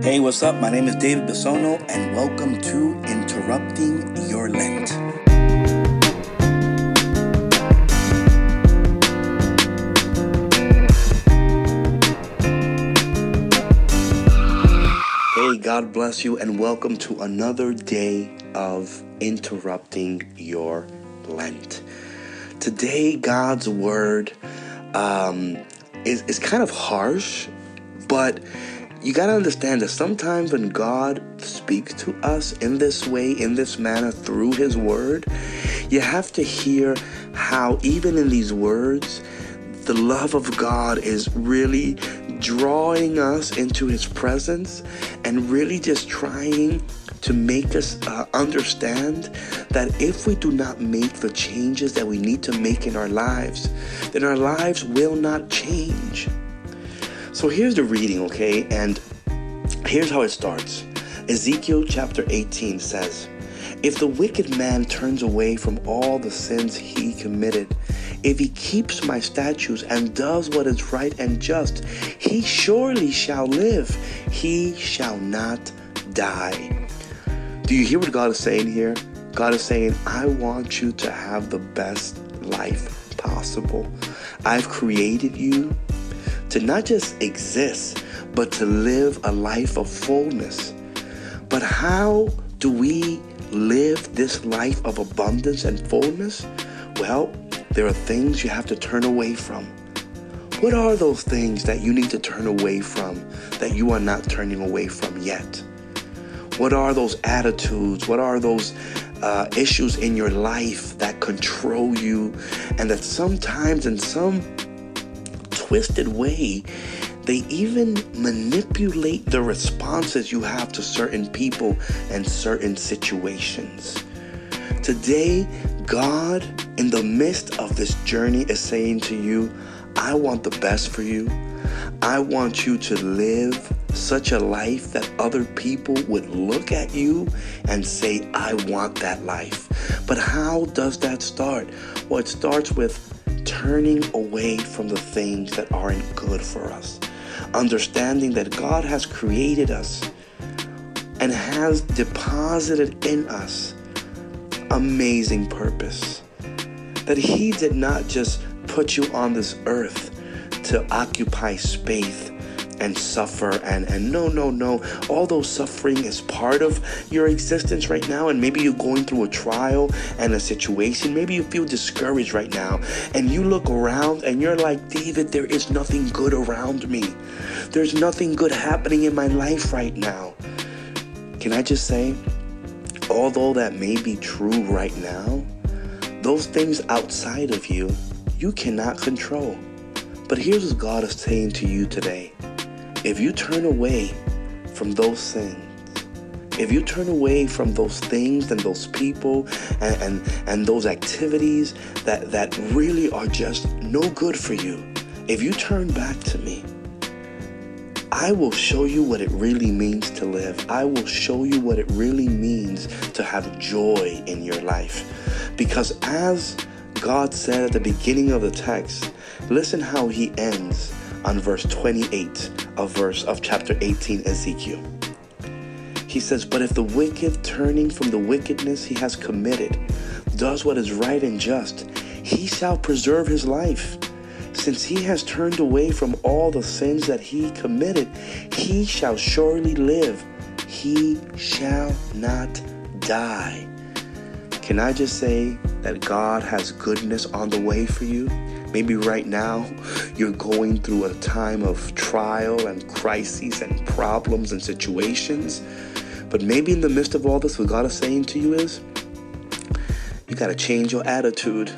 Hey, what's up? My name is David Bisono, and welcome to Interrupting Your Lent. Hey, God bless you, and welcome to another day of Interrupting Your Lent. Today, God's Word um, is, is kind of harsh, but you got to understand that sometimes when God speaks to us in this way, in this manner, through His Word, you have to hear how, even in these words, the love of God is really drawing us into His presence and really just trying to make us uh, understand that if we do not make the changes that we need to make in our lives, then our lives will not change. So here's the reading, okay? And here's how it starts Ezekiel chapter 18 says, If the wicked man turns away from all the sins he committed, if he keeps my statutes and does what is right and just, he surely shall live. He shall not die. Do you hear what God is saying here? God is saying, I want you to have the best life possible. I've created you to not just exist, but to live a life of fullness. But how do we live this life of abundance and fullness? Well, there are things you have to turn away from. What are those things that you need to turn away from that you are not turning away from yet? What are those attitudes? What are those uh, issues in your life that control you and that sometimes in some twisted way, they even manipulate the responses you have to certain people and certain situations. Today, God, in the midst of this journey, is saying to you, I want the best for you. I want you to live such a life that other people would look at you and say, I want that life. But how does that start? Well, it starts with turning away from the things that aren't good for us, understanding that God has created us and has deposited in us amazing purpose. That He did not just put you on this earth to occupy space and suffer and and no no no. Although suffering is part of your existence right now and maybe you're going through a trial and a situation. Maybe you feel discouraged right now and you look around and you're like david there is nothing good around me. There's nothing good happening in my life right now. Can i just say although that may be true right now those things outside of you you cannot control. But here's what God is saying to you today. If you turn away from those things, if you turn away from those things and those people and, and, and those activities that, that really are just no good for you, if you turn back to me, I will show you what it really means to live. I will show you what it really means to have joy in your life. Because as God said at the beginning of the text, listen how he ends on verse 28 of verse of chapter 18 Ezekiel. He says, "But if the wicked turning from the wickedness he has committed does what is right and just, he shall preserve his life." Since he has turned away from all the sins that he committed, he shall surely live. He shall not die. Can I just say that God has goodness on the way for you? Maybe right now you're going through a time of trial and crises and problems and situations. But maybe in the midst of all this, what God is saying to you is you got to change your attitude.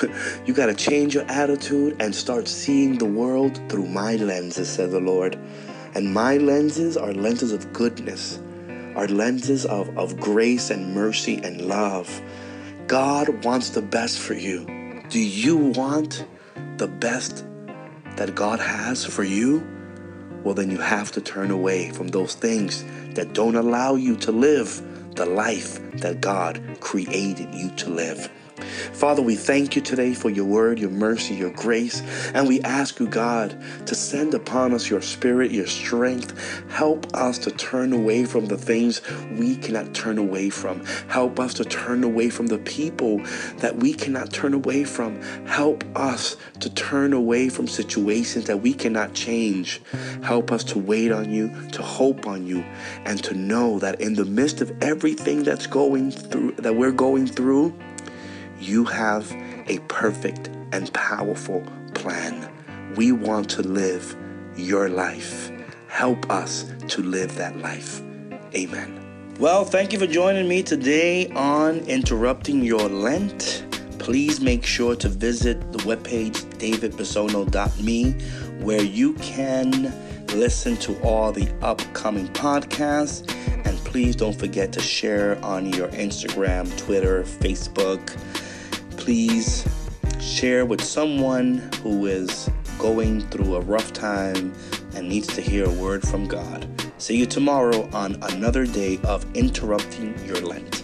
you got to change your attitude and start seeing the world through my lenses, said the Lord. And my lenses are lenses of goodness, are lenses of, of grace and mercy and love. God wants the best for you. Do you want the best that God has for you? Well, then you have to turn away from those things that don't allow you to live the life that God created you to live. Father, we thank you today for your word, your mercy, your grace, and we ask you, God, to send upon us your spirit, your strength. Help us to turn away from the things we cannot turn away from. Help us to turn away from the people that we cannot turn away from. Help us to turn away from situations that we cannot change. Help us to wait on you, to hope on you, and to know that in the midst of everything that's going through, that we're going through, you have a perfect and powerful plan. We want to live your life. Help us to live that life. Amen. Well, thank you for joining me today on Interrupting Your Lent. Please make sure to visit the webpage davidbisono.me where you can listen to all the upcoming podcasts. And please don't forget to share on your Instagram, Twitter, Facebook please share with someone who is going through a rough time and needs to hear a word from God. See you tomorrow on another day of interrupting your Lent.